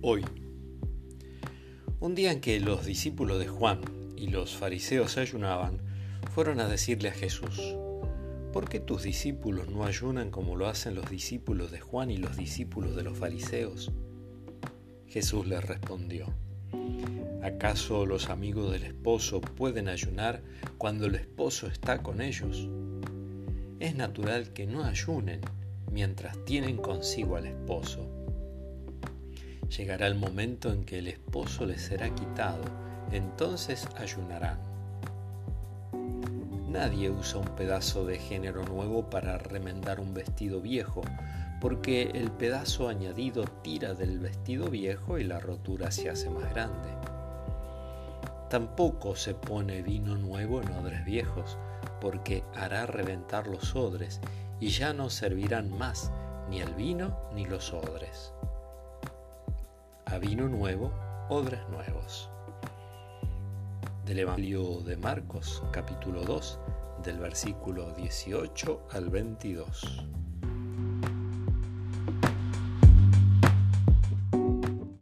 hoy. Un día en que los discípulos de Juan y los fariseos ayunaban, fueron a decirle a Jesús, ¿por qué tus discípulos no ayunan como lo hacen los discípulos de Juan y los discípulos de los fariseos? Jesús les respondió, ¿acaso los amigos del esposo pueden ayunar cuando el esposo está con ellos? Es natural que no ayunen mientras tienen consigo al esposo. Llegará el momento en que el esposo les será quitado, entonces ayunarán. Nadie usa un pedazo de género nuevo para remendar un vestido viejo, porque el pedazo añadido tira del vestido viejo y la rotura se hace más grande. Tampoco se pone vino nuevo en odres viejos, porque hará reventar los odres y ya no servirán más ni el vino ni los odres. A vino nuevo, odres nuevos. Del Evangelio de Marcos, capítulo 2, del versículo 18 al 22.